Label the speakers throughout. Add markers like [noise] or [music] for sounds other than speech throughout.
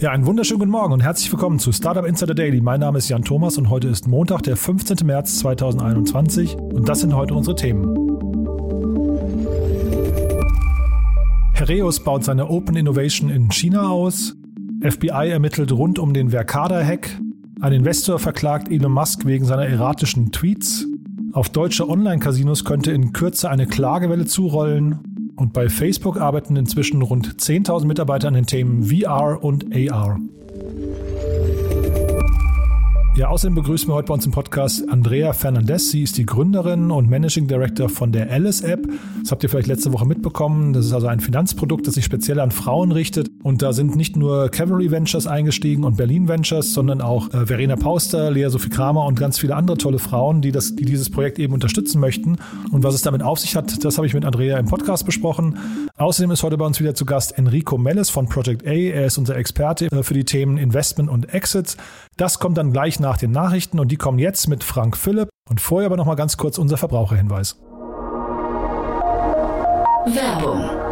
Speaker 1: Ja, einen wunderschönen guten Morgen und herzlich willkommen zu Startup Insider Daily. Mein Name ist Jan Thomas und heute ist Montag, der 15. März 2021 und das sind heute unsere Themen. Hereus baut seine Open Innovation in China aus. FBI ermittelt rund um den Verkada-Hack. Ein Investor verklagt Elon Musk wegen seiner erratischen Tweets. Auf deutsche Online-Casinos könnte in Kürze eine Klagewelle zurollen. Und bei Facebook arbeiten inzwischen rund 10.000 Mitarbeiter an den Themen VR und AR. Ja, außerdem begrüßen wir heute bei uns im Podcast Andrea Fernandez. Sie ist die Gründerin und Managing Director von der Alice App. Das habt ihr vielleicht letzte Woche mitbekommen. Das ist also ein Finanzprodukt, das sich speziell an Frauen richtet. Und da sind nicht nur Cavalry Ventures eingestiegen und Berlin Ventures, sondern auch äh, Verena Pauster, Lea Sophie Kramer und ganz viele andere tolle Frauen, die, das, die dieses Projekt eben unterstützen möchten. Und was es damit auf sich hat, das habe ich mit Andrea im Podcast besprochen. Außerdem ist heute bei uns wieder zu Gast Enrico Melles von Project A. Er ist unser Experte äh, für die Themen Investment und Exits. Das kommt dann gleich nach den Nachrichten und die kommen jetzt mit Frank Philipp. Und vorher aber noch mal ganz kurz unser Verbraucherhinweis.
Speaker 2: Werbung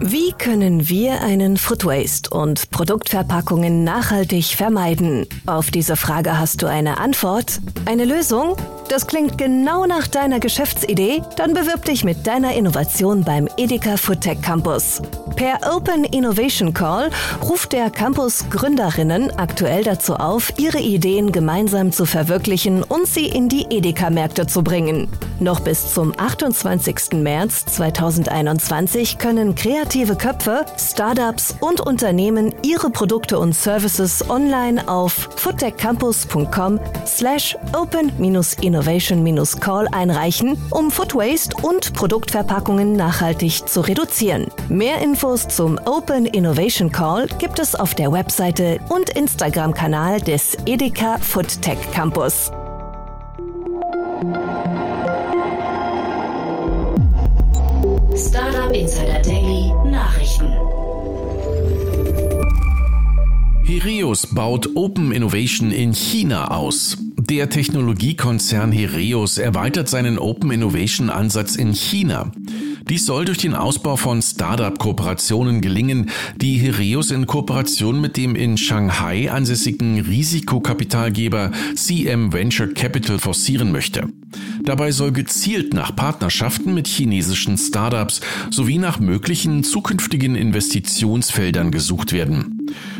Speaker 2: wie können wir einen Food Waste und Produktverpackungen nachhaltig vermeiden? Auf diese Frage hast du eine Antwort? Eine Lösung? Das klingt genau nach deiner Geschäftsidee? Dann bewirb dich mit deiner Innovation beim Edeka Foodtech Campus. Per Open Innovation Call ruft der Campus Gründerinnen aktuell dazu auf, ihre Ideen gemeinsam zu verwirklichen und sie in die Edeka-Märkte zu bringen. Noch bis zum 28. März 2021 können kreative Köpfe, Startups und Unternehmen ihre Produkte und Services online auf foodtechcampus.com slash open-innovation-call einreichen, um Food Waste und Produktverpackungen nachhaltig zu reduzieren. Mehr Infos zum Open Innovation Call gibt es auf der Webseite und Instagram-Kanal des Edeka Foodtech Campus.
Speaker 3: Startup Insider Daily Nachrichten.
Speaker 4: Herios baut Open Innovation in China aus. Der Technologiekonzern Herios erweitert seinen Open Innovation Ansatz in China. Dies soll durch den Ausbau von Startup-Kooperationen gelingen, die Herios in Kooperation mit dem in Shanghai ansässigen Risikokapitalgeber CM Venture Capital forcieren möchte. Dabei soll gezielt nach Partnerschaften mit chinesischen Startups sowie nach möglichen zukünftigen Investitionsfeldern gesucht werden.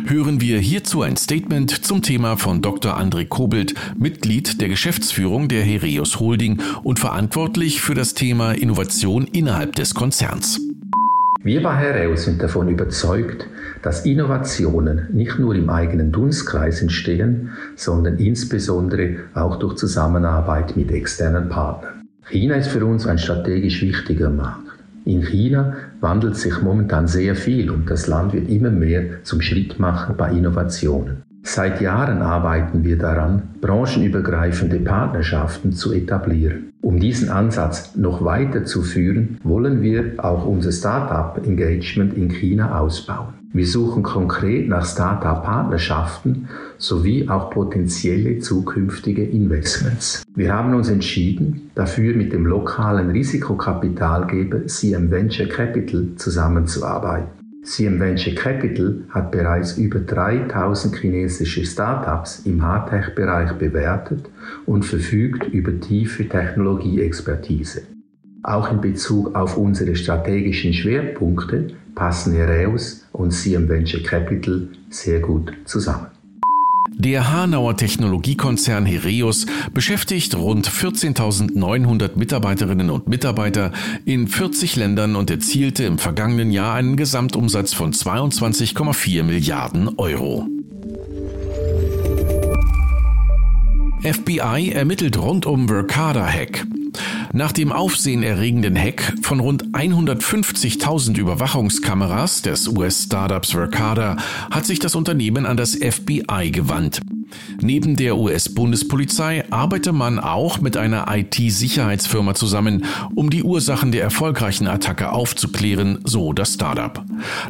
Speaker 4: Hören wir hierzu ein Statement zum Thema von Dr. André Kobelt, Mitglied der Geschäftsführung der Hereus Holding und verantwortlich für das Thema Innovation innerhalb des Konzerns.
Speaker 5: Wir bei Hereus sind davon überzeugt, dass Innovationen nicht nur im eigenen Dunstkreis entstehen, sondern insbesondere auch durch Zusammenarbeit mit externen Partnern. China ist für uns ein strategisch wichtiger Markt. In China wandelt sich momentan sehr viel und das Land wird immer mehr zum Schrittmacher bei Innovationen. Seit Jahren arbeiten wir daran, branchenübergreifende Partnerschaften zu etablieren. Um diesen Ansatz noch weiter zu führen, wollen wir auch unser Startup-Engagement in China ausbauen. Wir suchen konkret nach Startup-Partnerschaften sowie auch potenzielle zukünftige Investments. Wir haben uns entschieden, dafür mit dem lokalen Risikokapitalgeber CM Venture Capital zusammenzuarbeiten. CM Venture Capital hat bereits über 3000 chinesische Startups im Hardtech-Bereich bewertet und verfügt über tiefe Technologieexpertise. Auch in Bezug auf unsere strategischen Schwerpunkte passen Heraeus und CM Venture Capital sehr gut zusammen.
Speaker 4: Der Hanauer Technologiekonzern Hereus beschäftigt rund 14.900 Mitarbeiterinnen und Mitarbeiter in 40 Ländern und erzielte im vergangenen Jahr einen Gesamtumsatz von 22,4 Milliarden Euro. FBI ermittelt rund um Verkada-Hack. Nach dem aufsehenerregenden Hack von rund 150.000 Überwachungskameras des US-Startups Verkada hat sich das Unternehmen an das FBI gewandt. Neben der US-Bundespolizei arbeite man auch mit einer IT-Sicherheitsfirma zusammen, um die Ursachen der erfolgreichen Attacke aufzuklären, so das Startup.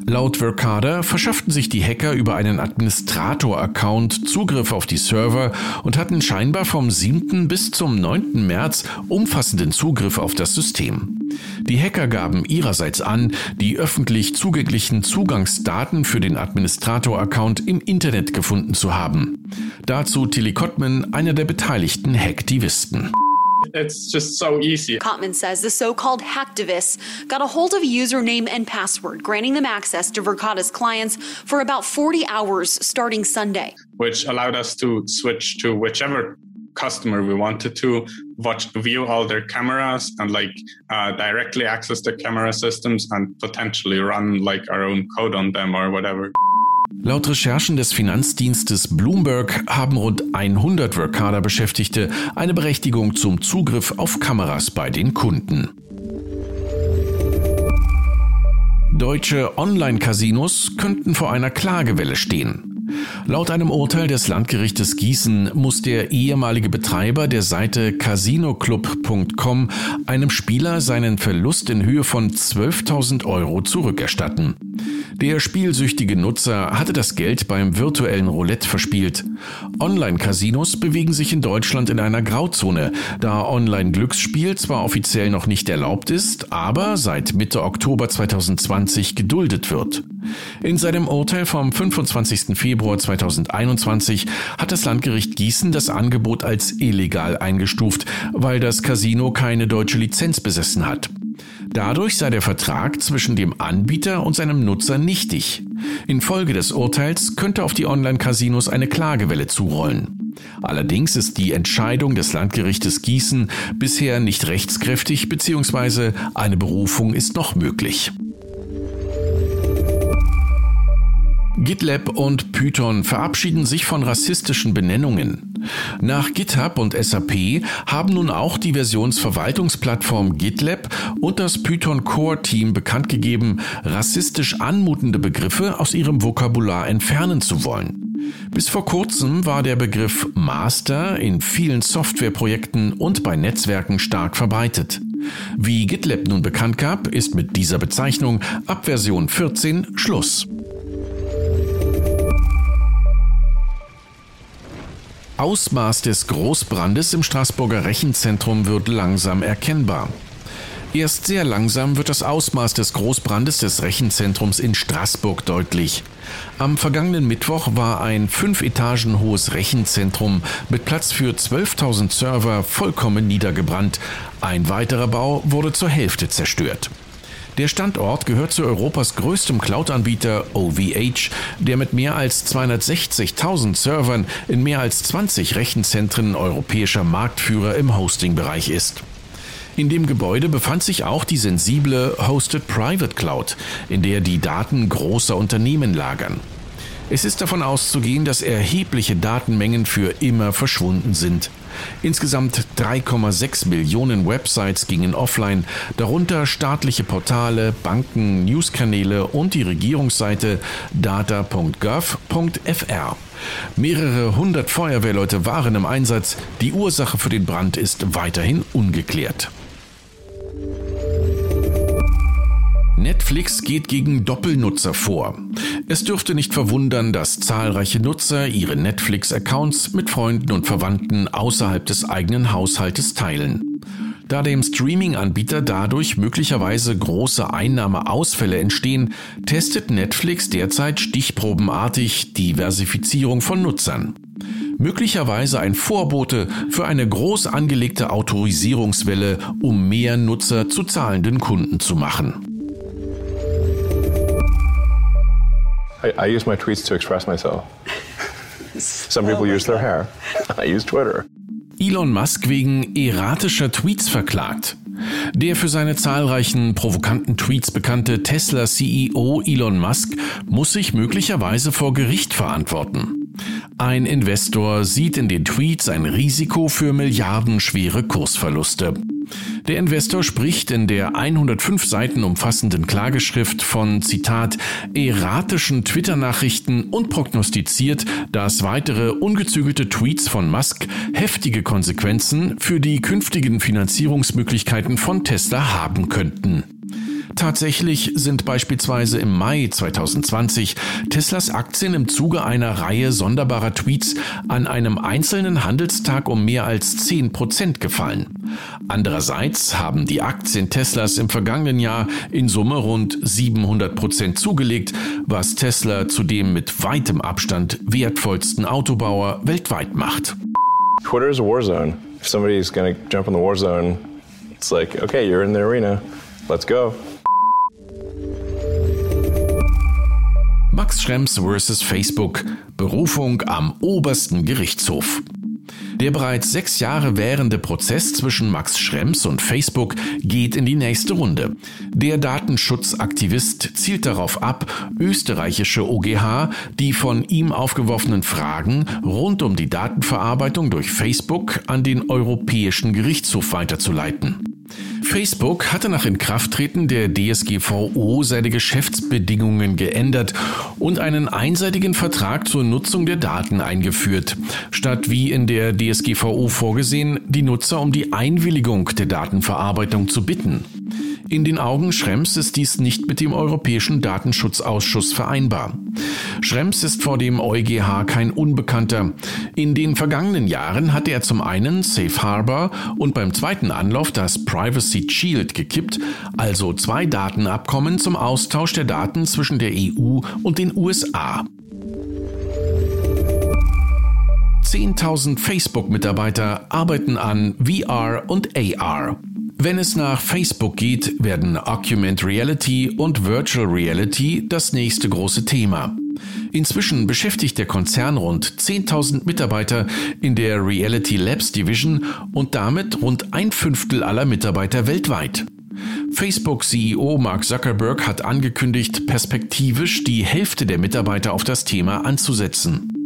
Speaker 4: Laut Verkada verschafften sich die Hacker über einen Administrator-Account Zugriff auf die Server und hatten scheinbar vom 7. bis zum 9. März umfassenden Zugriff auf das System. Die Hacker gaben ihrerseits an, die öffentlich zugänglichen Zugangsdaten für den Administrator-Account im Internet gefunden zu haben. Dazu Tilly Kottman, einer der beteiligten Hacktivisten.
Speaker 6: It's just so easy.
Speaker 7: Kotman says the so called hacktivists got a hold of a username and password, granting them access to Verkada's clients for about 40 hours starting Sunday.
Speaker 6: Which allowed us to switch to whichever customer we wanted to watch view all their cameras and like uh, directly access the camera systems and potentially run like our own code on them or whatever.
Speaker 4: Laut Recherchen des Finanzdienstes Bloomberg haben rund 100 Workada-Beschäftigte eine Berechtigung zum Zugriff auf Kameras bei den Kunden. Deutsche Online-Casinos könnten vor einer Klagewelle stehen. Laut einem Urteil des Landgerichtes Gießen muss der ehemalige Betreiber der Seite casinoclub.com einem Spieler seinen Verlust in Höhe von 12.000 Euro zurückerstatten. Der spielsüchtige Nutzer hatte das Geld beim virtuellen Roulette verspielt. Online-Casinos bewegen sich in Deutschland in einer Grauzone, da Online-Glücksspiel zwar offiziell noch nicht erlaubt ist, aber seit Mitte Oktober 2020 geduldet wird. In seinem Urteil vom 25. Februar 2021 hat das Landgericht Gießen das Angebot als illegal eingestuft, weil das Casino keine deutsche Lizenz besessen hat. Dadurch sei der Vertrag zwischen dem Anbieter und seinem Nutzer nichtig. Infolge des Urteils könnte auf die Online-Casinos eine Klagewelle zurollen. Allerdings ist die Entscheidung des Landgerichtes Gießen bisher nicht rechtskräftig bzw. eine Berufung ist noch möglich. GitLab und Python verabschieden sich von rassistischen Benennungen. Nach GitHub und SAP haben nun auch die Versionsverwaltungsplattform GitLab und das Python Core Team bekannt gegeben, rassistisch anmutende Begriffe aus ihrem Vokabular entfernen zu wollen. Bis vor kurzem war der Begriff Master in vielen Softwareprojekten und bei Netzwerken stark verbreitet. Wie GitLab nun bekannt gab, ist mit dieser Bezeichnung ab Version 14 Schluss. Ausmaß des Großbrandes im Straßburger Rechenzentrum wird langsam erkennbar. Erst sehr langsam wird das Ausmaß des Großbrandes des Rechenzentrums in Straßburg deutlich. Am vergangenen Mittwoch war ein fünf Etagen hohes Rechenzentrum mit Platz für 12.000 Server vollkommen niedergebrannt. Ein weiterer Bau wurde zur Hälfte zerstört. Der Standort gehört zu Europas größtem Cloud-Anbieter OVH, der mit mehr als 260.000 Servern in mehr als 20 Rechenzentren europäischer Marktführer im Hosting-Bereich ist. In dem Gebäude befand sich auch die sensible Hosted Private Cloud, in der die Daten großer Unternehmen lagern. Es ist davon auszugehen, dass erhebliche Datenmengen für immer verschwunden sind. Insgesamt 3,6 Millionen Websites gingen offline, darunter staatliche Portale, Banken, Newskanäle und die Regierungsseite data.gov.fr. Mehrere hundert Feuerwehrleute waren im Einsatz. Die Ursache für den Brand ist weiterhin ungeklärt. Netflix geht gegen Doppelnutzer vor. Es dürfte nicht verwundern, dass zahlreiche Nutzer ihre Netflix-Accounts mit Freunden und Verwandten außerhalb des eigenen Haushaltes teilen. Da dem Streaming-Anbieter dadurch möglicherweise große Einnahmeausfälle entstehen, testet Netflix derzeit stichprobenartig Diversifizierung von Nutzern. Möglicherweise ein Vorbote für eine groß angelegte Autorisierungswelle, um mehr Nutzer zu zahlenden Kunden zu machen.
Speaker 8: I, I use my tweets to express myself. Some people use their hair. I use Twitter.
Speaker 4: Elon Musk wegen erratischer Tweets verklagt. Der für seine zahlreichen provokanten Tweets bekannte Tesla-CEO Elon Musk muss sich möglicherweise vor Gericht verantworten. Ein Investor sieht in den Tweets ein Risiko für milliardenschwere Kursverluste. Der Investor spricht in der 105 Seiten umfassenden Klageschrift von Zitat erratischen Twitter-Nachrichten und prognostiziert, dass weitere ungezügelte Tweets von Musk heftige Konsequenzen für die künftigen Finanzierungsmöglichkeiten von Tesla haben könnten. Tatsächlich sind beispielsweise im Mai 2020 Teslas Aktien im Zuge einer Reihe sonderbarer Tweets an einem einzelnen Handelstag um mehr als 10 Prozent gefallen. Andererseits haben die Aktien Teslas im vergangenen Jahr in Summe rund 700 Prozent zugelegt, was Tesla zu dem mit weitem Abstand wertvollsten Autobauer weltweit macht.
Speaker 8: Twitter is a war zone. If somebody's to jump in the war zone, it's like, okay, you're in the arena. Let's go.
Speaker 4: Max Schrems vs. Facebook. Berufung am obersten Gerichtshof. Der bereits sechs Jahre währende Prozess zwischen Max Schrems und Facebook geht in die nächste Runde. Der Datenschutzaktivist zielt darauf ab, österreichische OGH die von ihm aufgeworfenen Fragen rund um die Datenverarbeitung durch Facebook an den Europäischen Gerichtshof weiterzuleiten. Facebook hatte nach Inkrafttreten der DSGVO seine Geschäftsbedingungen geändert und einen einseitigen Vertrag zur Nutzung der Daten eingeführt, statt wie in der DSGVO vorgesehen, die Nutzer um die Einwilligung der Datenverarbeitung zu bitten. In den Augen Schrems ist dies nicht mit dem Europäischen Datenschutzausschuss vereinbar. Schrems ist vor dem EuGH kein Unbekannter. In den vergangenen Jahren hatte er zum einen Safe Harbor und beim zweiten Anlauf das Privacy Shield gekippt, also zwei Datenabkommen zum Austausch der Daten zwischen der EU und den USA. 10.000 Facebook-Mitarbeiter arbeiten an VR und AR. Wenn es nach Facebook geht, werden Augmented Reality und Virtual Reality das nächste große Thema. Inzwischen beschäftigt der Konzern rund 10.000 Mitarbeiter in der Reality Labs Division und damit rund ein Fünftel aller Mitarbeiter weltweit. Facebook-CEO Mark Zuckerberg hat angekündigt, perspektivisch die Hälfte der Mitarbeiter auf das Thema anzusetzen.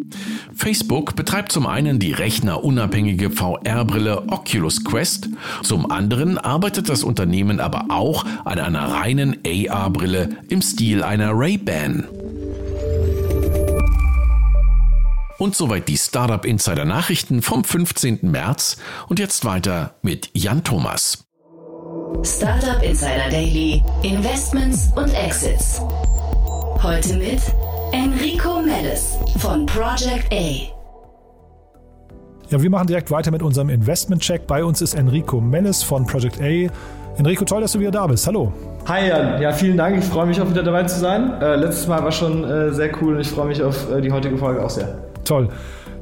Speaker 4: Facebook betreibt zum einen die rechnerunabhängige VR-Brille Oculus Quest, zum anderen arbeitet das Unternehmen aber auch an einer reinen AR-Brille im Stil einer Ray-Ban. Und soweit die Startup Insider Nachrichten vom 15. März und jetzt weiter mit Jan Thomas.
Speaker 3: Startup Insider Daily, Investments und Exits. Heute mit Enrico Mellis von Project A.
Speaker 1: Ja, wir machen direkt weiter mit unserem Investment-Check. Bei uns ist Enrico Mellis von Project A. Enrico, toll, dass du wieder da bist. Hallo.
Speaker 9: Hi Jan, ja vielen Dank. Ich freue mich auch wieder dabei zu sein. Äh, letztes Mal war schon äh, sehr cool und ich freue mich auf äh, die heutige Folge auch sehr.
Speaker 1: Toll.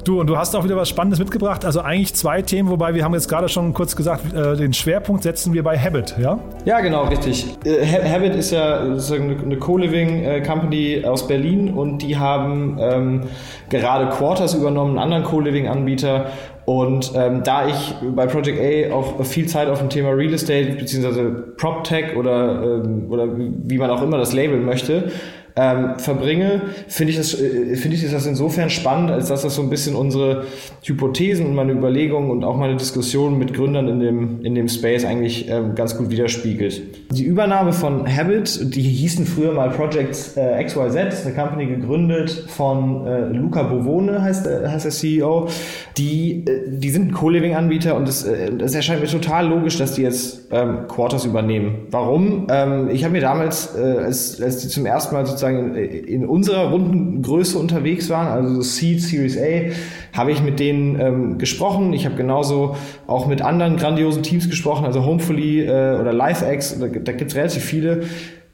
Speaker 1: Du, und du hast auch wieder was Spannendes mitgebracht. Also eigentlich zwei Themen, wobei wir haben jetzt gerade schon kurz gesagt, äh, den Schwerpunkt setzen wir bei Habit, ja?
Speaker 9: Ja, genau, richtig. Äh, Habit ist ja eine Co-Living-Company aus Berlin und die haben ähm, gerade Quarters übernommen, einen anderen Co-Living-Anbieter. Und ähm, da ich bei Project A auch viel Zeit auf dem Thema Real Estate bzw. PropTech oder, ähm, oder wie man auch immer das labeln möchte, ähm, verbringe, finde ich, das, äh, ich das insofern spannend, als dass das so ein bisschen unsere Hypothesen und meine Überlegungen und auch meine Diskussionen mit Gründern in dem, in dem Space eigentlich ähm, ganz gut widerspiegelt. Die Übernahme von Habit, die hießen früher mal Project äh, XYZ, eine Company gegründet von äh, Luca Bovone, heißt, äh, heißt der CEO. Die, äh, die sind Co-Living-Anbieter und es, äh, es erscheint mir total logisch, dass die jetzt ähm, Quarters übernehmen. Warum? Ähm, ich habe mir damals, als, als die zum ersten Mal sozusagen sozusagen in, unserer Rundengröße unterwegs waren, also Seed, Series A, habe ich mit denen ähm, gesprochen. Ich habe genauso auch mit anderen grandiosen Teams gesprochen, also Homefully äh, oder LiveX, da, da gibt es relativ viele.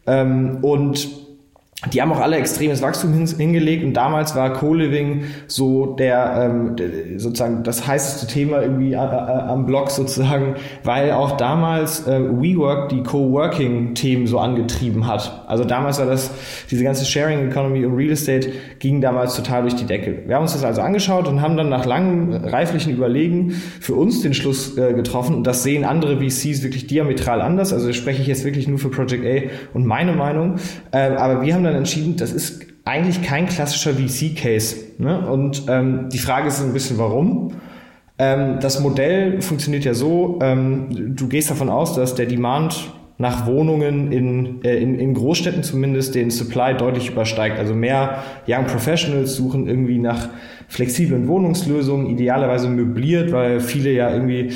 Speaker 9: Ähm, und die haben auch alle extremes Wachstum hin, hingelegt und damals war Co-Living so der, ähm, der, sozusagen das heißeste Thema irgendwie äh, äh, am Blog sozusagen, weil auch damals äh, WeWork die Co-Working-Themen so angetrieben hat. Also damals war das, diese ganze Sharing Economy und Real Estate ging damals total durch die Decke. Wir haben uns das also angeschaut und haben dann nach langem reiflichen Überlegen für uns den Schluss äh, getroffen und das sehen andere VCs wirklich diametral anders. Also spreche ich jetzt wirklich nur für Project A und meine Meinung. Äh, aber wir haben dann dann entschieden, das ist eigentlich kein klassischer VC-Case. Ne? Und ähm, die Frage ist ein bisschen, warum? Ähm, das Modell funktioniert ja so, ähm, du gehst davon aus, dass der Demand nach Wohnungen in, äh, in, in Großstädten zumindest den Supply deutlich übersteigt. Also mehr Young Professionals suchen irgendwie nach flexiblen Wohnungslösungen, idealerweise möbliert, weil viele ja irgendwie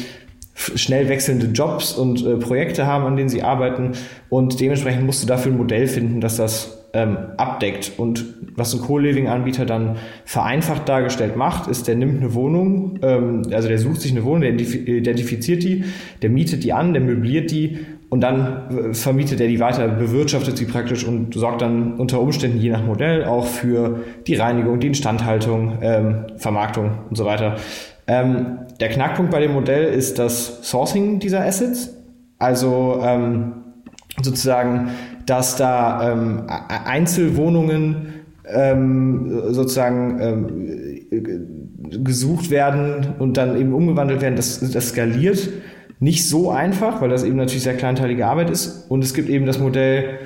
Speaker 9: schnell wechselnde Jobs und äh, Projekte haben, an denen sie arbeiten. Und dementsprechend musst du dafür ein Modell finden, dass das ähm, abdeckt. Und was ein Co-Living-Anbieter dann vereinfacht dargestellt macht, ist, der nimmt eine Wohnung, ähm, also der sucht sich eine Wohnung, der identifiziert die, der mietet die an, der möbliert die und dann äh, vermietet er die weiter, bewirtschaftet sie praktisch und sorgt dann unter Umständen je nach Modell auch für die Reinigung, die Instandhaltung, ähm, Vermarktung und so weiter. Ähm, der Knackpunkt bei dem Modell ist das Sourcing dieser Assets. Also ähm, sozusagen, dass da ähm, Einzelwohnungen ähm, sozusagen ähm, gesucht werden und dann eben umgewandelt werden, das, das skaliert nicht so einfach, weil das eben natürlich sehr kleinteilige Arbeit ist. Und es gibt eben das Modell,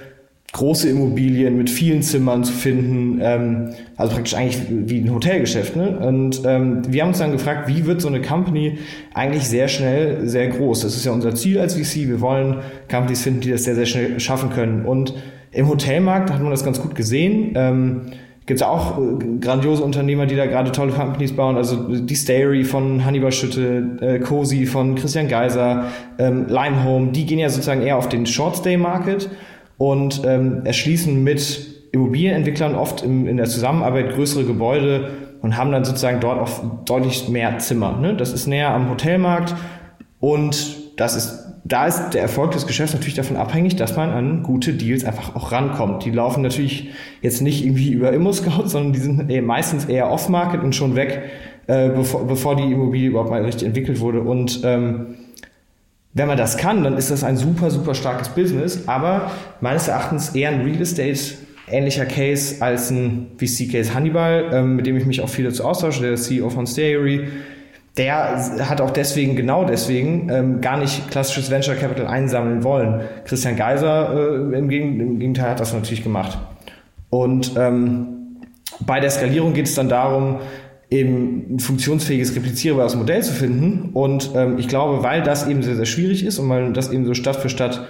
Speaker 9: große Immobilien mit vielen Zimmern zu finden, ähm, also praktisch eigentlich wie ein Hotelgeschäft. Ne? Und ähm, wir haben uns dann gefragt, wie wird so eine Company eigentlich sehr schnell sehr groß? Das ist ja unser Ziel als VC. Wir wollen Companies finden, die das sehr, sehr schnell schaffen können. Und im Hotelmarkt hat man das ganz gut gesehen. Ähm, gibt es auch äh, grandiose Unternehmer, die da gerade tolle Companies bauen. Also die Stayry von Hannibal Schütte, äh, Cozy von Christian Geiser, ähm, Limehome, die gehen ja sozusagen eher auf den Short-Stay-Market und ähm, erschließen mit Immobilienentwicklern oft im, in der Zusammenarbeit größere Gebäude und haben dann sozusagen dort auch deutlich mehr Zimmer. Ne? Das ist näher am Hotelmarkt und das ist, da ist der Erfolg des Geschäfts natürlich davon abhängig, dass man an gute Deals einfach auch rankommt. Die laufen natürlich jetzt nicht irgendwie über Immo-Scout, sondern die sind meistens eher off-market und schon weg, äh, bevor, bevor die Immobilie überhaupt mal richtig entwickelt wurde. Und ähm, wenn man das kann, dann ist das ein super, super starkes Business, aber meines Erachtens eher ein Real Estate ähnlicher Case als ein VC-Case Hannibal, ähm, mit dem ich mich auch viel dazu austausche, der CEO von Stayary. Der hat auch deswegen, genau deswegen, ähm, gar nicht klassisches Venture Capital einsammeln wollen. Christian Geiser äh, im, Gegenteil hat das natürlich gemacht. Und ähm, bei der Skalierung geht es dann darum, eben ein funktionsfähiges, replizierbares Modell zu finden. Und ähm, ich glaube, weil das eben sehr, sehr schwierig ist und weil das eben so Stadt für Stadt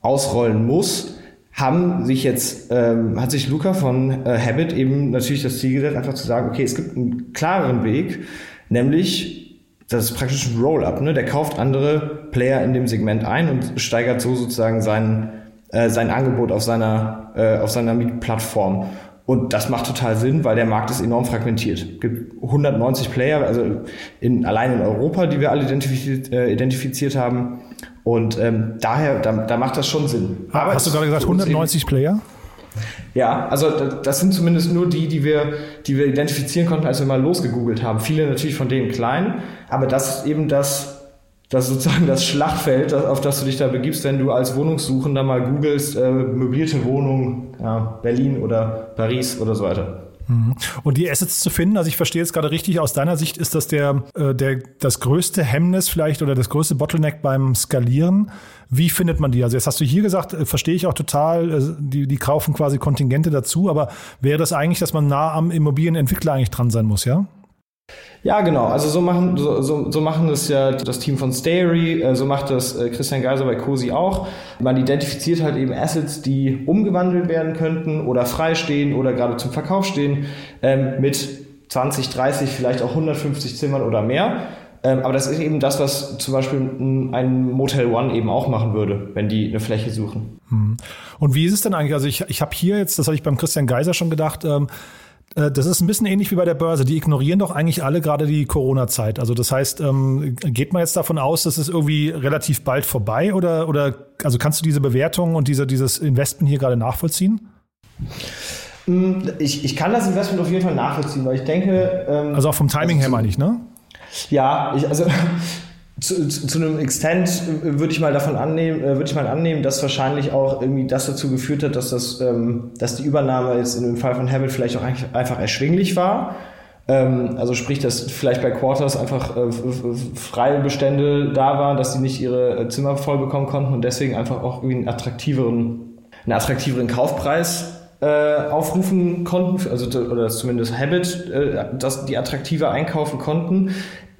Speaker 9: ausrollen muss, haben sich jetzt, ähm, hat sich Luca von äh, Habit eben natürlich das Ziel gesetzt, einfach zu sagen, okay, es gibt einen klareren Weg, nämlich das ist praktisch ein Roll-up. Ne? Der kauft andere Player in dem Segment ein und steigert so sozusagen sein, äh, sein Angebot auf seiner, äh, auf seiner Mietplattform. Und das macht total Sinn, weil der Markt ist enorm fragmentiert. Es gibt 190 Player, also in, allein in Europa, die wir alle identifiziert, äh, identifiziert haben. Und ähm, daher, da, da, macht das schon Sinn.
Speaker 1: Aber Hast du gerade gesagt 190 Player?
Speaker 9: Ja, also das sind zumindest nur die, die wir, die wir identifizieren konnten, als wir mal losgegoogelt haben. Viele natürlich von denen klein, aber das ist eben das, das sozusagen das Schlachtfeld, auf das du dich da begibst, wenn du als Wohnungssuchender mal googelst, äh, möblierte Wohnung, ja, Berlin oder Paris oder so weiter.
Speaker 1: Mhm. Und die Assets zu finden, also ich verstehe jetzt gerade richtig, aus deiner Sicht ist das der, äh, der, das größte Hemmnis vielleicht oder das größte Bottleneck beim Skalieren. Wie findet man die? Also jetzt hast du hier gesagt, äh, verstehe ich auch total, äh, die, die kaufen quasi Kontingente dazu, aber wäre das eigentlich, dass man nah am Immobilienentwickler eigentlich dran sein muss, ja?
Speaker 9: Ja, genau. Also so machen, so, so, so machen das ja das Team von Stary, äh, so macht das äh, Christian Geiser bei COSI auch. Man identifiziert halt eben Assets, die umgewandelt werden könnten oder frei stehen oder gerade zum Verkauf stehen, ähm, mit 20, 30, vielleicht auch 150 Zimmern oder mehr. Ähm, aber das ist eben das, was zum Beispiel ein Motel One eben auch machen würde, wenn die eine Fläche suchen.
Speaker 1: Hm. Und wie ist es denn eigentlich? Also ich, ich habe hier jetzt, das habe ich beim Christian Geiser schon gedacht, ähm, äh, das ist ein bisschen ähnlich wie bei der Börse. Die ignorieren doch eigentlich alle gerade die Corona-Zeit. Also das heißt, ähm, geht man jetzt davon aus, dass es irgendwie relativ bald vorbei oder, oder also kannst du diese Bewertung und diese, dieses Investment hier gerade nachvollziehen?
Speaker 9: Hm, ich, ich kann das Investment auf jeden Fall nachvollziehen, weil ich denke.
Speaker 1: Ähm, also auch vom Timing also her meine ich, ne?
Speaker 9: Ja, ich, also zu, zu, zu, einem Extent äh, würde ich mal davon annehmen, äh, würde ich mal annehmen, dass wahrscheinlich auch irgendwie das dazu geführt hat, dass das, ähm, dass die Übernahme jetzt in dem Fall von Habit vielleicht auch einfach erschwinglich war. Ähm, also sprich, dass vielleicht bei Quarters einfach äh, freie Bestände da waren, dass sie nicht ihre äh, Zimmer voll bekommen konnten und deswegen einfach auch irgendwie einen attraktiveren, einen attraktiveren Kaufpreis aufrufen konnten, also oder zumindest Habit, dass die attraktiver einkaufen konnten.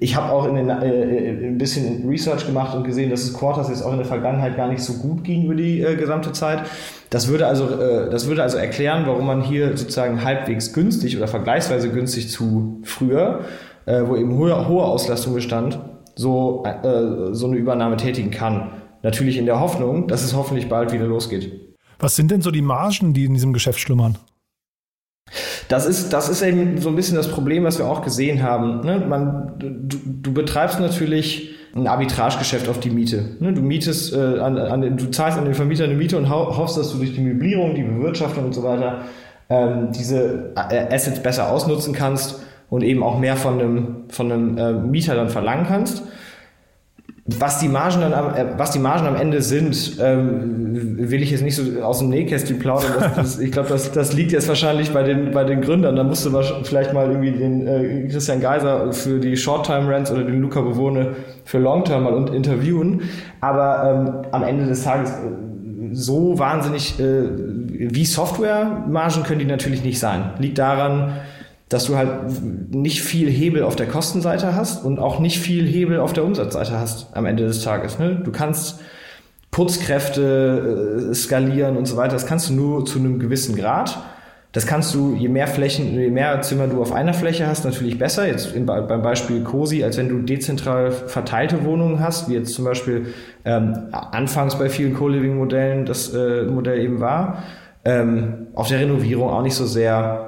Speaker 9: Ich habe auch in den, äh, äh, ein bisschen Research gemacht und gesehen, dass es Quarters jetzt auch in der Vergangenheit gar nicht so gut ging über die äh, gesamte Zeit. Das würde also, äh, das würde also erklären, warum man hier sozusagen halbwegs günstig oder vergleichsweise günstig zu früher, äh, wo eben hohe, hohe Auslastung bestand, so, äh, so eine Übernahme tätigen kann. Natürlich in der Hoffnung, dass es hoffentlich bald wieder losgeht.
Speaker 1: Was sind denn so die Margen, die in diesem Geschäft schlummern?
Speaker 9: Das ist, das ist eben so ein bisschen das Problem, was wir auch gesehen haben. Ne? Man, du, du betreibst natürlich ein Arbitragegeschäft auf die Miete. Ne? Du mietest, äh, an, an, du zahlst an den Vermieter eine Miete und hoffst, dass du durch die Möblierung, die Bewirtschaftung und so weiter ähm, diese äh, Assets besser ausnutzen kannst und eben auch mehr von einem, von äh, Mieter dann verlangen kannst. Was die Margen dann am, äh, was die Margen am Ende sind, ähm, will ich jetzt nicht so aus dem Nähkästchen plaudern. Das, das, ich glaube, das, das liegt jetzt wahrscheinlich bei den, bei den Gründern. Da musste man vielleicht mal irgendwie den äh, Christian Geiser für die Short-Time-Rents oder den Luca Bewohne für Long-Term mal interviewen. Aber ähm, am Ende des Tages äh, so wahnsinnig äh, wie Software-Margen können die natürlich nicht sein. Liegt daran, dass du halt nicht viel Hebel auf der Kostenseite hast und auch nicht viel Hebel auf der Umsatzseite hast am Ende des Tages. Ne? Du kannst Putzkräfte äh, skalieren und so weiter. Das kannst du nur zu einem gewissen Grad. Das kannst du, je mehr Flächen, je mehr Zimmer du auf einer Fläche hast, natürlich besser. Jetzt in, beim Beispiel COSI, als wenn du dezentral verteilte Wohnungen hast, wie jetzt zum Beispiel ähm, anfangs bei vielen Co-Living-Modellen das äh, Modell eben war. Ähm, auf der Renovierung auch nicht so sehr.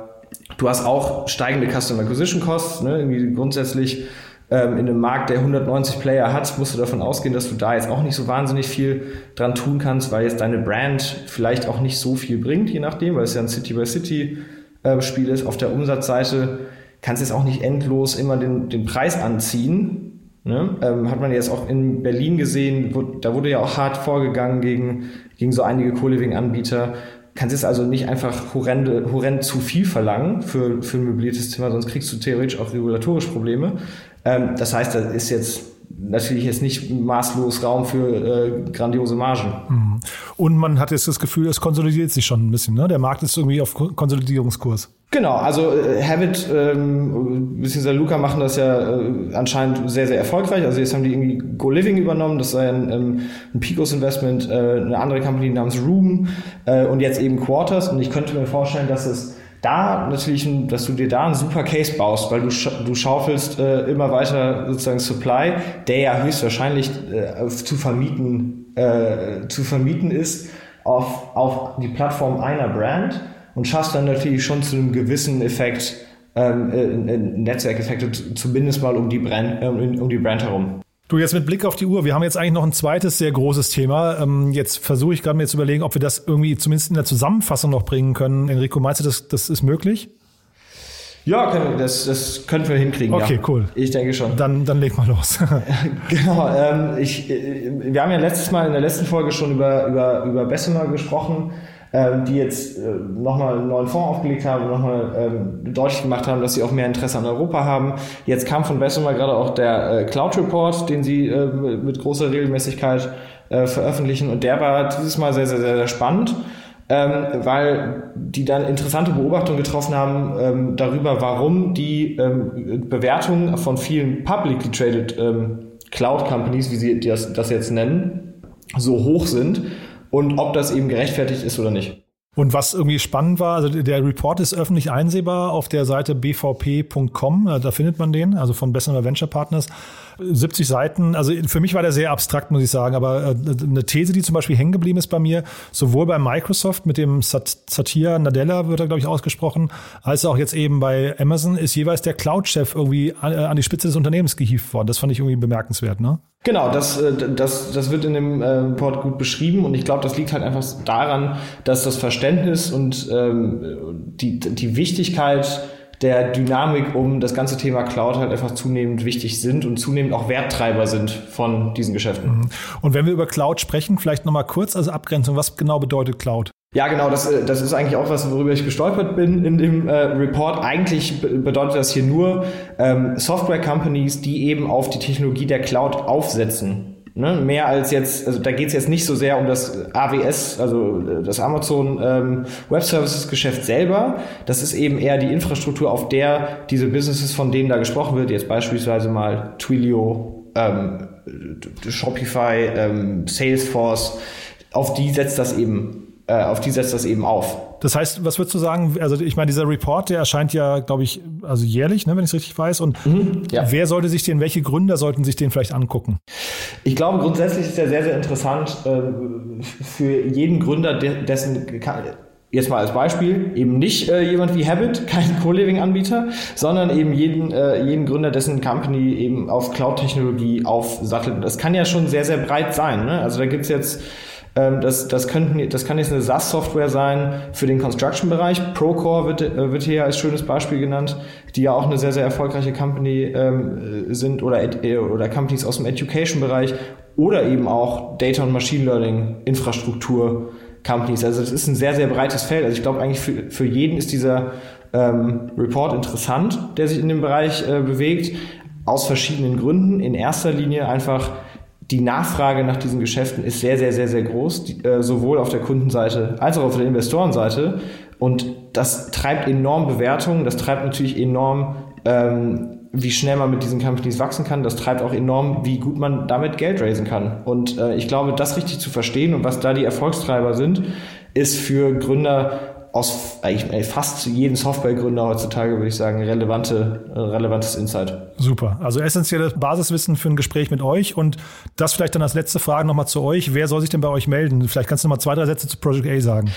Speaker 9: Du hast auch steigende Customer Acquisition Costs, ne? irgendwie grundsätzlich ähm, in einem Markt, der 190 Player hat, musst du davon ausgehen, dass du da jetzt auch nicht so wahnsinnig viel dran tun kannst, weil jetzt deine Brand vielleicht auch nicht so viel bringt, je nachdem, weil es ja ein City-by-City-Spiel äh, ist. Auf der Umsatzseite kannst du jetzt auch nicht endlos immer den, den Preis anziehen. Ne? Ähm, hat man jetzt auch in Berlin gesehen, wo, da wurde ja auch hart vorgegangen gegen, gegen so einige Co-Living-Anbieter, kannst jetzt also nicht einfach horrende, horrend zu viel verlangen für, für ein möbliertes Zimmer, sonst kriegst du theoretisch auch regulatorisch Probleme. Ähm, das heißt, da ist jetzt natürlich jetzt nicht maßlos Raum für äh, grandiose Margen. Mhm.
Speaker 1: Und man hat jetzt das Gefühl, es konsolidiert sich schon ein bisschen. Ne? Der Markt ist irgendwie auf Konsolidierungskurs.
Speaker 9: Genau, also äh, Habit ähm, bzw. Luca machen das ja äh, anscheinend sehr, sehr erfolgreich. Also jetzt haben die irgendwie Go Living übernommen, das sei ein, ähm, ein Picos Investment, äh, eine andere Company namens Room äh, und jetzt eben Quarters. Und ich könnte mir vorstellen, dass es da natürlich, dass du dir da einen super Case baust, weil du, du schaufelst äh, immer weiter sozusagen Supply, der ja höchstwahrscheinlich äh, zu vermieten äh, zu vermieten ist auf, auf die Plattform einer Brand und schaffst dann natürlich schon zu einem gewissen Effekt ähm, äh, Netzwerkeffekte zumindest mal um die Brand äh, um die Brand herum.
Speaker 1: Du, jetzt mit Blick auf die Uhr, wir haben jetzt eigentlich noch ein zweites sehr großes Thema. Ähm, jetzt versuche ich gerade mir zu überlegen, ob wir das irgendwie zumindest in der Zusammenfassung noch bringen können. Enrico, meinst du, das, das ist möglich?
Speaker 9: Ja, können, das, das könnten wir hinkriegen.
Speaker 1: Okay,
Speaker 9: ja.
Speaker 1: cool.
Speaker 9: Ich denke schon.
Speaker 1: Dann, dann leg mal los. [laughs]
Speaker 9: genau. Ähm, ich, äh, wir haben ja letztes Mal in der letzten Folge schon über, über, über Bessemer gesprochen. Ähm, die jetzt äh, nochmal einen neuen Fonds aufgelegt haben nochmal ähm, deutlich gemacht haben, dass sie auch mehr Interesse an Europa haben. Jetzt kam von Bessemer gerade auch der äh, Cloud Report, den sie äh, mit großer Regelmäßigkeit veröffentlichen und der war dieses Mal sehr, sehr, sehr, sehr spannend. Ähm, weil die dann interessante Beobachtungen getroffen haben ähm, darüber, warum die ähm, Bewertungen von vielen publicly traded ähm, Cloud Companies, wie sie das, das jetzt nennen, so hoch sind und ob das eben gerechtfertigt ist oder nicht.
Speaker 1: Und was irgendwie spannend war, also der Report ist öffentlich einsehbar auf der Seite bvp.com, da findet man den, also von Bessemer Venture Partners. 70 Seiten, also für mich war der sehr abstrakt, muss ich sagen, aber äh, eine These, die zum Beispiel hängen geblieben ist bei mir, sowohl bei Microsoft mit dem Satya Nadella, wird er, glaube ich, ausgesprochen, als auch jetzt eben bei Amazon, ist jeweils der Cloud-Chef irgendwie an die Spitze des Unternehmens gehievt worden. Das fand ich irgendwie bemerkenswert, ne?
Speaker 9: Genau, das, äh, das, das wird in dem äh, Report gut beschrieben und ich glaube, das liegt halt einfach daran, dass das Verständnis und ähm, die, die Wichtigkeit der Dynamik um das ganze Thema Cloud halt einfach zunehmend wichtig sind und zunehmend auch Werttreiber sind von diesen Geschäften. Mhm.
Speaker 1: Und wenn wir über Cloud sprechen, vielleicht nochmal kurz als Abgrenzung, was genau bedeutet Cloud?
Speaker 9: Ja, genau, das, äh, das ist eigentlich auch was, worüber ich gestolpert bin in dem äh, Report. Eigentlich bedeutet das hier nur ähm, Software-Companies, die eben auf die Technologie der Cloud aufsetzen. Ne? Mehr als jetzt, also da geht es jetzt nicht so sehr um das AWS, also äh, das Amazon ähm, Web Services Geschäft selber. Das ist eben eher die Infrastruktur, auf der diese Businesses, von denen da gesprochen wird, jetzt beispielsweise mal Twilio, ähm, Shopify, ähm, Salesforce, auf die setzt das eben äh, auf die setzt das eben auf.
Speaker 1: Das heißt, was würdest du sagen? Also ich meine, dieser Report, der erscheint ja, glaube ich, also jährlich, ne, wenn ich es richtig weiß. Und mhm, ja. wer sollte sich den, welche Gründer sollten sich den vielleicht angucken?
Speaker 9: Ich glaube, grundsätzlich ist er sehr, sehr interessant äh, für jeden Gründer, dessen jetzt mal als Beispiel, eben nicht äh, jemand wie Habit, [laughs] kein Co-Living-Anbieter, sondern eben jeden, äh, jeden Gründer, dessen Company eben auf Cloud-Technologie aufsattelt. Das kann ja schon sehr, sehr breit sein. Ne? Also da gibt's jetzt ähm, das, das, könnten, das kann jetzt eine SaaS-Software sein für den Construction-Bereich. Procore wird, äh, wird hier als schönes Beispiel genannt, die ja auch eine sehr, sehr erfolgreiche Company ähm, sind oder, äh, oder Companies aus dem Education-Bereich oder eben auch Data- und Machine Learning-Infrastruktur. Companies. Also das ist ein sehr, sehr breites Feld. Also ich glaube eigentlich für, für jeden ist dieser ähm, Report interessant, der sich in dem Bereich äh, bewegt, aus verschiedenen Gründen. In erster Linie einfach die Nachfrage nach diesen Geschäften ist sehr, sehr, sehr, sehr groß, die, äh, sowohl auf der Kundenseite als auch auf der Investorenseite. Und das treibt enorm Bewertungen, das treibt natürlich enorm, ähm, wie schnell man mit diesen Companies wachsen kann. Das treibt auch enorm, wie gut man damit Geld raisen kann. Und äh, ich glaube, das richtig zu verstehen und was da die Erfolgstreiber sind, ist für Gründer aus eigentlich fast jeden Softwaregründer heutzutage, würde ich sagen, relevante, relevantes Insight.
Speaker 1: Super. Also essentielles Basiswissen für ein Gespräch mit euch. Und das vielleicht dann als letzte Frage nochmal zu euch. Wer soll sich denn bei euch melden? Vielleicht kannst du noch mal zwei, drei Sätze zu Project A sagen.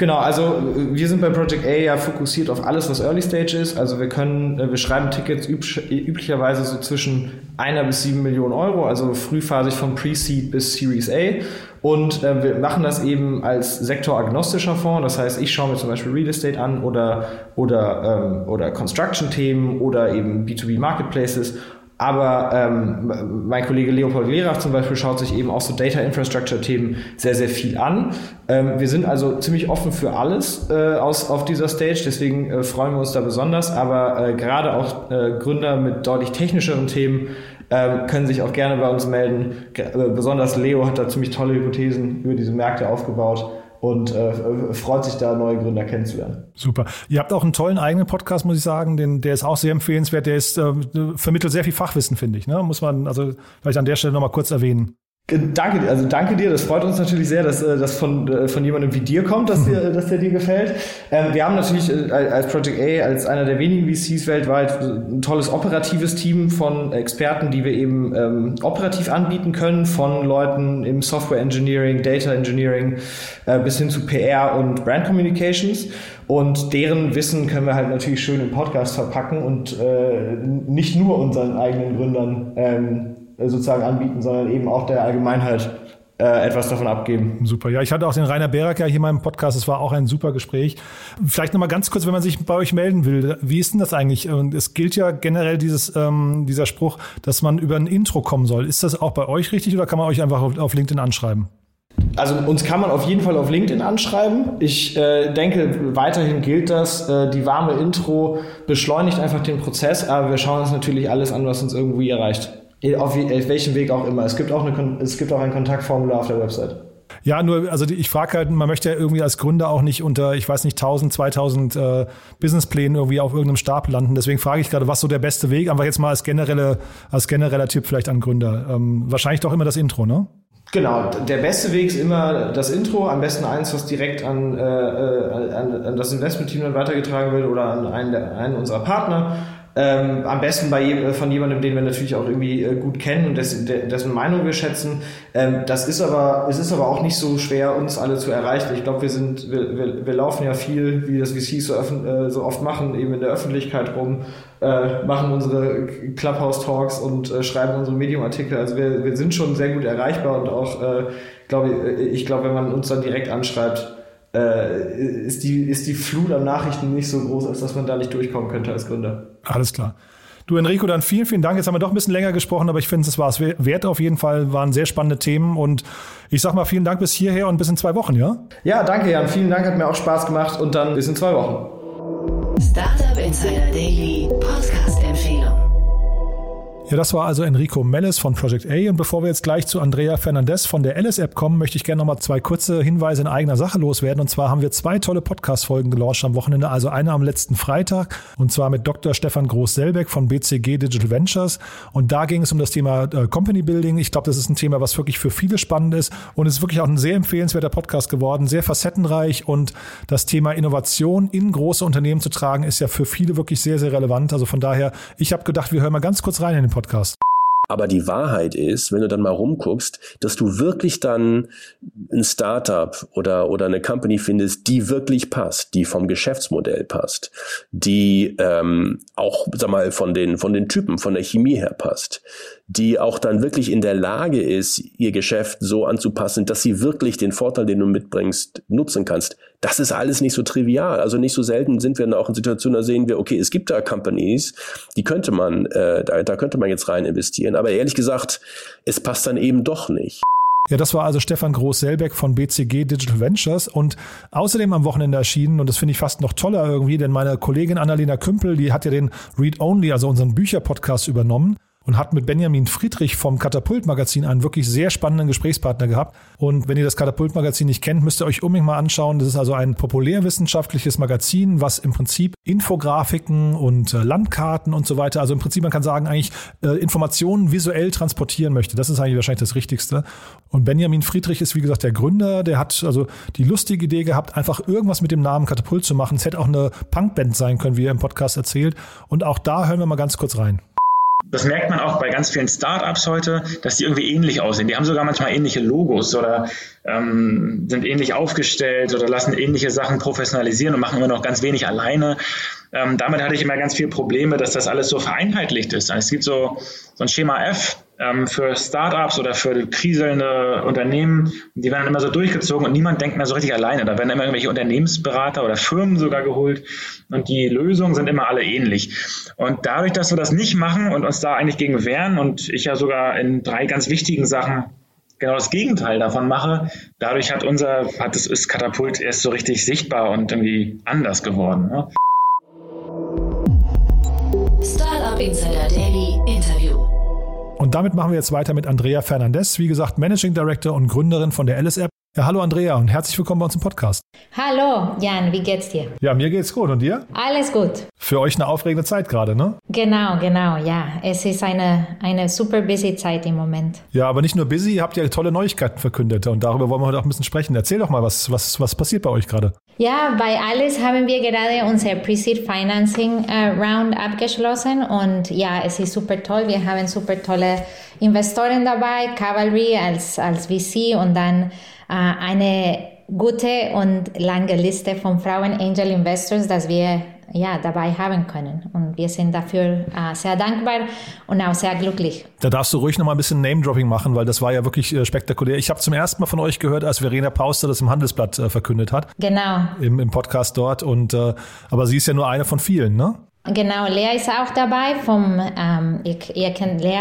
Speaker 9: Genau, also wir sind bei Project A ja fokussiert auf alles, was Early Stage ist. Also wir können, wir schreiben Tickets üblicherweise so zwischen einer bis sieben Millionen Euro, also frühphasig von Pre-Seed bis Series A. Und äh, wir machen das eben als sektoragnostischer Fonds. Das heißt, ich schaue mir zum Beispiel Real Estate an oder, oder, ähm, oder Construction-Themen oder eben B2B Marketplaces. Aber ähm, mein Kollege Leopold Lerach zum Beispiel schaut sich eben auch so Data Infrastructure Themen sehr, sehr viel an. Ähm, wir sind also ziemlich offen für alles äh, aus, auf dieser Stage, deswegen äh, freuen wir uns da besonders. Aber äh, gerade auch äh, Gründer mit deutlich technischeren Themen ähm, können sich auch gerne bei uns melden. G äh, besonders Leo hat da ziemlich tolle Hypothesen über diese Märkte aufgebaut und äh, freut sich da, neue Gründer kennenzulernen.
Speaker 1: Super. Ihr habt auch einen tollen eigenen Podcast, muss ich sagen, den, der ist auch sehr empfehlenswert. Der ist, äh, vermittelt sehr viel Fachwissen, finde ich. Ne? Muss man also vielleicht an der Stelle nochmal kurz erwähnen.
Speaker 9: Danke, also danke dir. Das freut uns natürlich sehr, dass äh, das von, äh, von jemandem wie dir kommt, dass, dir, dass der dir gefällt. Ähm, wir haben natürlich äh, als Project A, als einer der wenigen VCs weltweit, ein tolles operatives Team von Experten, die wir eben ähm, operativ anbieten können, von Leuten im Software Engineering, Data Engineering äh, bis hin zu PR und Brand Communications. Und deren Wissen können wir halt natürlich schön im Podcast verpacken und äh, nicht nur unseren eigenen Gründern ähm, äh, sozusagen anbieten, sondern eben auch der Allgemeinheit äh, etwas davon abgeben.
Speaker 1: Super. Ja, ich hatte auch den Rainer Berak ja hier in meinem Podcast. Es war auch ein super Gespräch. Vielleicht nochmal ganz kurz, wenn man sich bei euch melden will. Wie ist denn das eigentlich? Und es gilt ja generell dieses, ähm, dieser Spruch, dass man über ein Intro kommen soll. Ist das auch bei euch richtig oder kann man euch einfach auf, auf LinkedIn anschreiben?
Speaker 9: Also uns kann man auf jeden Fall auf LinkedIn anschreiben. Ich äh, denke, weiterhin gilt das. Äh, die warme Intro beschleunigt einfach den Prozess, aber wir schauen uns natürlich alles an, was uns irgendwie erreicht. Auf, welchem Weg auch immer. Es gibt auch, eine, es gibt auch ein Kontaktformular auf der Website.
Speaker 1: Ja, nur, also ich frage halt, man möchte ja irgendwie als Gründer auch nicht unter, ich weiß nicht, 1000, 2000 äh, Businessplänen irgendwie auf irgendeinem Stab landen. Deswegen frage ich gerade, was so der beste Weg, einfach jetzt mal als, generelle, als genereller Tipp vielleicht an Gründer. Ähm, wahrscheinlich doch immer das Intro, ne?
Speaker 9: Genau, der beste Weg ist immer das Intro, am besten eins, was direkt an, äh, äh an, an das Investmentteam dann weitergetragen wird oder an einen, einen unserer Partner. Ähm, am besten bei äh, von jemandem, den wir natürlich auch irgendwie äh, gut kennen und dessen, dessen Meinung wir schätzen. Ähm, das ist aber, es ist aber auch nicht so schwer, uns alle zu erreichen. Ich glaube, wir sind, wir, wir, wir laufen ja viel, wie das VC so, äh, so oft machen, eben in der Öffentlichkeit rum, äh, machen unsere Clubhouse-Talks und äh, schreiben unsere Medium-Artikel. Also wir, wir sind schon sehr gut erreichbar und auch, äh, glaube ich, glaube, wenn man uns dann direkt anschreibt, äh, ist, die, ist die Flut an Nachrichten nicht so groß, als dass man da nicht durchkommen könnte als Gründer.
Speaker 1: Alles klar. Du, Enrico, dann vielen, vielen Dank. Jetzt haben wir doch ein bisschen länger gesprochen, aber ich finde, es war es wert auf jeden Fall. Waren sehr spannende Themen und ich sag mal vielen Dank bis hierher und bis in zwei Wochen, ja?
Speaker 9: Ja, danke, Jan. Vielen Dank, hat mir auch Spaß gemacht und dann bis in zwei Wochen.
Speaker 3: Startup Insider Daily Podcast.
Speaker 1: Ja, das war also Enrico Mellis von Project A. Und bevor wir jetzt gleich zu Andrea Fernandez von der LS-App kommen, möchte ich gerne nochmal zwei kurze Hinweise in eigener Sache loswerden. Und zwar haben wir zwei tolle Podcast-Folgen gelauncht am Wochenende. Also eine am letzten Freitag und zwar mit Dr. Stefan Groß-Selbeck von BCG Digital Ventures. Und da ging es um das Thema äh, Company Building. Ich glaube, das ist ein Thema, was wirklich für viele spannend ist. Und es ist wirklich auch ein sehr empfehlenswerter Podcast geworden, sehr facettenreich. Und das Thema Innovation in große Unternehmen zu tragen, ist ja für viele wirklich sehr, sehr relevant. Also von daher, ich habe gedacht, wir hören mal ganz kurz rein in den Podcast. Podcast.
Speaker 10: Aber die Wahrheit ist, wenn du dann mal rumguckst, dass du wirklich dann ein Startup oder, oder eine Company findest, die wirklich passt, die vom Geschäftsmodell passt, die ähm, auch, sag mal, von den, von den Typen, von der Chemie her passt, die auch dann wirklich in der Lage ist, ihr Geschäft so anzupassen, dass sie wirklich den Vorteil, den du mitbringst, nutzen kannst. Das ist alles nicht so trivial. Also nicht so selten sind wir dann auch in Situationen, da sehen wir, okay, es gibt da Companies, die könnte man, äh, da, da könnte man jetzt rein investieren. Aber ehrlich gesagt, es passt dann eben doch nicht.
Speaker 1: Ja, das war also Stefan Groß-Selbeck von BCG Digital Ventures und außerdem am Wochenende erschienen und das finde ich fast noch toller irgendwie, denn meine Kollegin Annalena Kümpel, die hat ja den Read Only, also unseren Bücherpodcast übernommen und hat mit Benjamin Friedrich vom Katapult-Magazin einen wirklich sehr spannenden Gesprächspartner gehabt. Und wenn ihr das Katapult-Magazin nicht kennt, müsst ihr euch unbedingt mal anschauen. Das ist also ein populärwissenschaftliches Magazin, was im Prinzip Infografiken und äh, Landkarten und so weiter, also im Prinzip, man kann sagen, eigentlich äh, Informationen visuell transportieren möchte. Das ist eigentlich wahrscheinlich das Richtigste. Und Benjamin Friedrich ist, wie gesagt, der Gründer. Der hat also die lustige Idee gehabt, einfach irgendwas mit dem Namen Katapult zu machen. Es hätte auch eine Punkband sein können, wie er im Podcast erzählt. Und auch da hören wir mal ganz kurz rein.
Speaker 11: Das merkt man auch bei ganz vielen Startups heute, dass die irgendwie ähnlich aussehen. Die haben sogar manchmal ähnliche Logos oder ähm, sind ähnlich aufgestellt oder lassen ähnliche Sachen professionalisieren und machen immer noch ganz wenig alleine. Ähm, damit hatte ich immer ganz viele Probleme, dass das alles so vereinheitlicht ist. Es gibt so, so ein Schema F, ähm, für Startups oder für kriselnde Unternehmen, die werden immer so durchgezogen und niemand denkt mehr so richtig alleine. Da werden immer irgendwelche Unternehmensberater oder Firmen sogar geholt und die Lösungen sind immer alle ähnlich. Und dadurch, dass wir das nicht machen und uns da eigentlich gegen wehren und ich ja sogar in drei ganz wichtigen Sachen genau das Gegenteil davon mache, dadurch hat unser, hat es ist Katapult erst so richtig sichtbar und irgendwie anders geworden. Ne?
Speaker 3: Startup Insider.
Speaker 1: Und damit machen wir jetzt weiter mit Andrea Fernandez, wie gesagt, Managing Director und Gründerin von der Alice App. Ja, hallo Andrea und herzlich willkommen bei uns im Podcast.
Speaker 12: Hallo Jan, wie geht's dir?
Speaker 1: Ja, mir geht's gut und dir?
Speaker 12: Alles gut.
Speaker 1: Für euch eine aufregende Zeit gerade, ne?
Speaker 12: Genau, genau, ja. Es ist eine, eine super busy Zeit im Moment.
Speaker 1: Ja, aber nicht nur busy, ihr habt ja tolle Neuigkeiten verkündet und darüber wollen wir heute auch ein bisschen sprechen. Erzähl doch mal, was, was, was passiert bei euch gerade?
Speaker 12: Ja, bei Alice haben wir gerade unser Pre-Seed Financing äh, Round abgeschlossen und ja, es ist super toll. Wir haben super tolle Investoren dabei, Cavalry als, als VC und dann eine gute und lange Liste von Frauen Angel Investors, dass wir ja, dabei haben können. Und wir sind dafür äh, sehr dankbar und auch sehr glücklich.
Speaker 1: Da darfst du ruhig noch mal ein bisschen Name-Dropping machen, weil das war ja wirklich äh, spektakulär. Ich habe zum ersten Mal von euch gehört, als Verena Pauster das im Handelsblatt äh, verkündet hat.
Speaker 12: Genau.
Speaker 1: Im, Im Podcast dort. Und, äh, aber sie ist ja nur eine von vielen, ne?
Speaker 12: Genau, Lea ist auch dabei vom, ähm, ihr, ihr kennt Lea,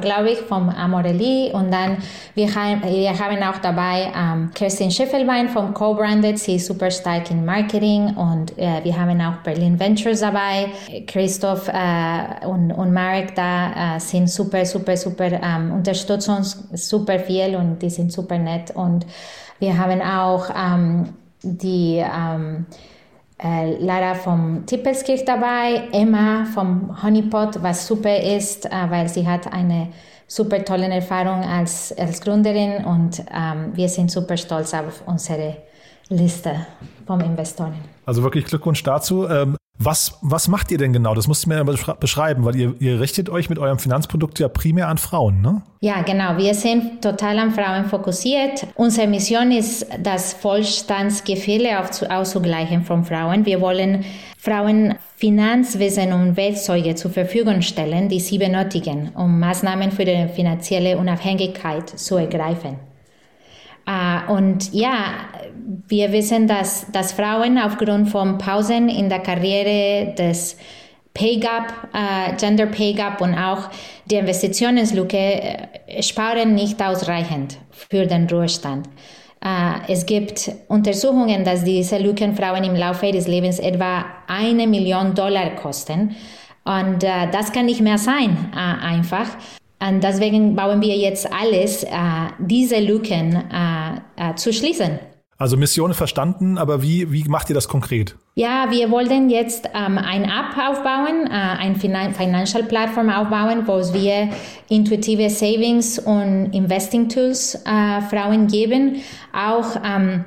Speaker 12: glaube ich, vom Amorelli und dann wir haben, wir haben auch dabei ähm, Kerstin Schiffelbein vom Co-Branded, sie ist super stark in Marketing und äh, wir haben auch Berlin Ventures dabei, Christoph äh, und, und Marek da äh, sind super, super, super, ähm, unterstützen uns super viel und die sind super nett. Und wir haben auch ähm, die ähm, äh, Lara vom Tippelskirch dabei, Emma vom Honeypot, was super ist, äh, weil sie hat eine super tolle Erfahrung als, als Gründerin und ähm, wir sind super stolz auf unsere Liste vom Investoren.
Speaker 1: Also wirklich Glückwunsch dazu. Ähm, was, was macht ihr denn genau? Das musst du mir beschreiben, weil ihr, ihr richtet euch mit eurem Finanzprodukt ja primär an Frauen, ne?
Speaker 12: Ja, genau. Wir sind total an Frauen fokussiert. Unsere Mission ist, das Vollstandsgefühle auszugleichen von Frauen. Wir wollen Frauen Finanzwissen und Werkzeuge zur Verfügung stellen, die sie benötigen, um Maßnahmen für die finanzielle Unabhängigkeit zu ergreifen. Uh, und ja, wir wissen, dass, dass Frauen aufgrund von Pausen in der Karriere des Pay Gap, uh, Gender Pay Gap und auch die Investitionslücke äh, sparen nicht ausreichend für den Ruhestand. Uh, es gibt Untersuchungen, dass diese Lücken Frauen im Laufe ihres Lebens etwa eine Million Dollar kosten. Und äh, das kann nicht mehr sein, äh, einfach. Und deswegen bauen wir jetzt alles, äh, diese Lücken äh, äh, zu schließen.
Speaker 1: Also Mission verstanden, aber wie, wie macht ihr das konkret?
Speaker 12: Ja, wir wollen jetzt ähm, ein App aufbauen, äh, ein Financial Plattform aufbauen, wo wir intuitive Savings und Investing Tools äh, Frauen geben, auch ähm,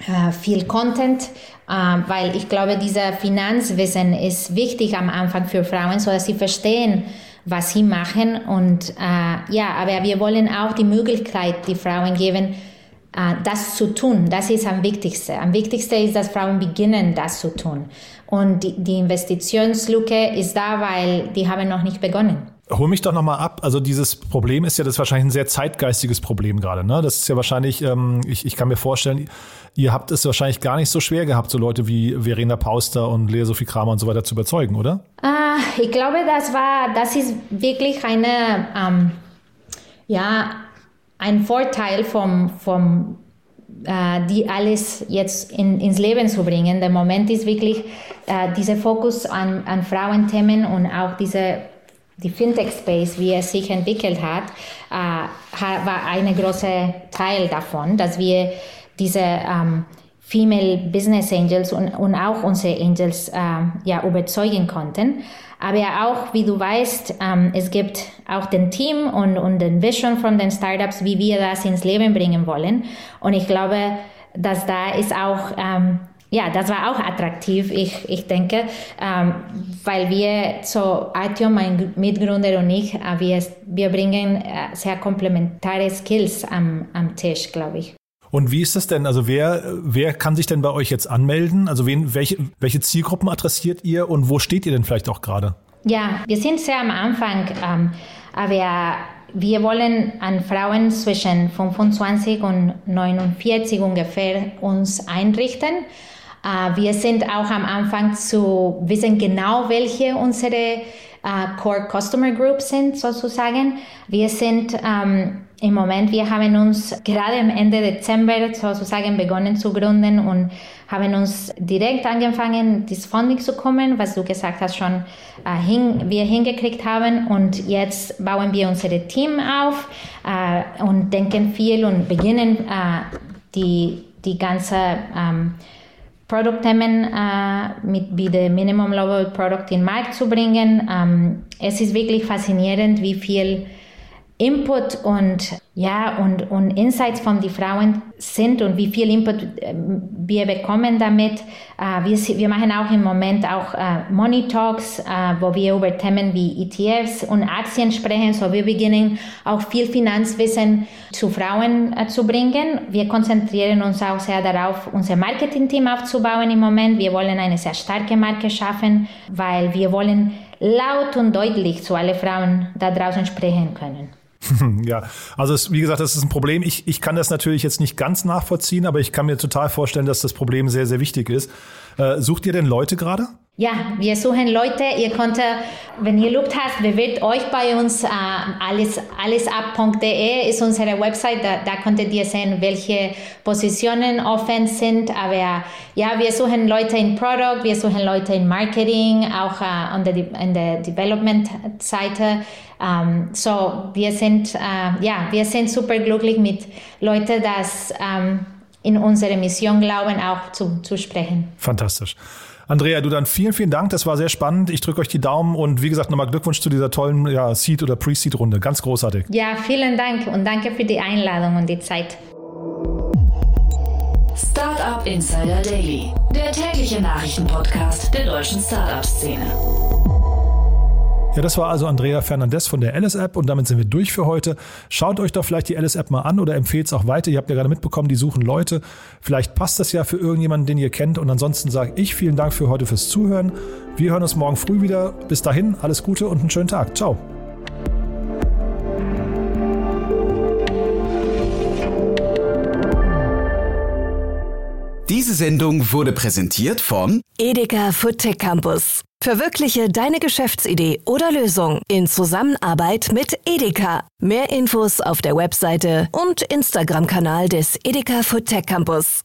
Speaker 12: äh, viel Content, weil ich glaube, dieser Finanzwissen ist wichtig am Anfang für Frauen, so dass sie verstehen, was sie machen. Und äh, ja, aber wir wollen auch die Möglichkeit, die Frauen geben, äh, das zu tun. Das ist am wichtigsten. Am wichtigsten ist, dass Frauen beginnen, das zu tun. Und die, die Investitionslücke ist da, weil die haben noch nicht begonnen.
Speaker 1: Hol mich doch nochmal ab. Also dieses Problem ist ja das ist wahrscheinlich ein sehr zeitgeistiges Problem gerade. Ne? Das ist ja wahrscheinlich, ähm, ich, ich kann mir vorstellen, ihr habt es wahrscheinlich gar nicht so schwer gehabt, so Leute wie Verena Pauster und Lea Sophie Kramer und so weiter zu überzeugen, oder?
Speaker 12: Äh, ich glaube, das war, das ist wirklich eine, ähm, ja, ein Vorteil vom, vom äh, die alles jetzt in, ins Leben zu bringen. Der Moment ist wirklich äh, dieser Fokus an, an Frauenthemen und auch diese die Fintech-Space, wie es sich entwickelt hat, äh, war ein großer Teil davon, dass wir diese ähm, Female Business Angels und, und auch unsere Angels äh, ja, überzeugen konnten. Aber auch, wie du weißt, ähm, es gibt auch den Team und, und den Vision von den Startups, wie wir das ins Leben bringen wollen. Und ich glaube, dass da ist auch ähm, ja, das war auch attraktiv, ich, ich denke, ähm, weil wir so, Artyom, mein Mitgründer und ich, äh, wir, wir bringen äh, sehr komplementare Skills am, am Tisch, glaube ich.
Speaker 1: Und wie ist das denn? Also wer, wer kann sich denn bei euch jetzt anmelden? Also wen, welche, welche Zielgruppen adressiert ihr und wo steht ihr denn vielleicht auch gerade?
Speaker 12: Ja, wir sind sehr am Anfang, ähm, aber wir wollen an Frauen zwischen 25 und 49 ungefähr uns einrichten. Äh, wir sind auch am Anfang zu wissen genau, welche unsere äh, Core Customer Groups sind sozusagen. Wir sind ähm, im Moment, wir haben uns gerade am Ende Dezember sozusagen begonnen zu gründen und haben uns direkt angefangen, das Funding zu kommen, was du gesagt hast, schon äh, hin, wir hingekriegt haben. Und jetzt bauen wir unser Team auf äh, und denken viel und beginnen äh, die, die ganze ähm, Produktthemen äh, mit wie der Minimum Level Product in den Markt zu bringen. Ähm, es ist wirklich faszinierend, wie viel Input und ja und, und Insights von den Frauen sind und wie viel Input äh, wir bekommen damit. Äh, wir, wir machen auch im Moment auch äh, Money Talks, wo wir über Themen wie ETFs und Aktien sprechen. So wir beginnen auch viel Finanzwissen zu Frauen zu bringen. Wir konzentrieren uns auch sehr darauf, unser Marketing-Team aufzubauen im Moment. Wir wollen eine sehr starke Marke schaffen, weil wir wollen laut und deutlich zu allen Frauen da draußen sprechen können. [laughs]
Speaker 1: ja, also es, wie gesagt, das ist ein Problem. Ich, ich kann das natürlich jetzt nicht ganz nachvollziehen, aber ich kann mir total vorstellen, dass das Problem sehr, sehr wichtig ist. Äh, sucht ihr denn Leute gerade?
Speaker 12: Ja, wir suchen Leute. Ihr könnt, wenn ihr Lust habt, bewirbt euch bei uns. Äh, alles, allesab.de ist unsere Website. Da, da konntet ihr sehen, welche Positionen offen sind. Aber ja, wir suchen Leute in Product, wir suchen Leute in Marketing, auch äh, an der, an der Development-Seite. Ähm, so, wir sind, äh, ja, wir sind super glücklich mit Leuten, das ähm, in unsere Mission glauben, auch zu, zu sprechen.
Speaker 1: Fantastisch. Andrea, du dann vielen, vielen Dank. Das war sehr spannend. Ich drücke euch die Daumen und wie gesagt, nochmal Glückwunsch zu dieser tollen ja, Seed- oder Pre-Seed-Runde. Ganz großartig.
Speaker 12: Ja, vielen Dank und danke für die Einladung und die Zeit.
Speaker 3: Startup Insider Daily, der tägliche Nachrichtenpodcast der deutschen Startup-Szene.
Speaker 1: Ja, das war also Andrea Fernandez von der Alice App und damit sind wir durch für heute. Schaut euch doch vielleicht die Alice App mal an oder empfehlt es auch weiter. Ihr habt ja gerade mitbekommen, die suchen Leute. Vielleicht passt das ja für irgendjemanden, den ihr kennt. Und ansonsten sage ich vielen Dank für heute fürs Zuhören. Wir hören uns morgen früh wieder. Bis dahin, alles Gute und einen schönen Tag. Ciao.
Speaker 13: Diese Sendung wurde präsentiert von
Speaker 2: Edeka Food Tech Campus. Verwirkliche deine Geschäftsidee oder Lösung in Zusammenarbeit mit Edeka. Mehr Infos auf der Webseite und Instagram-Kanal des Edeka Food Tech Campus.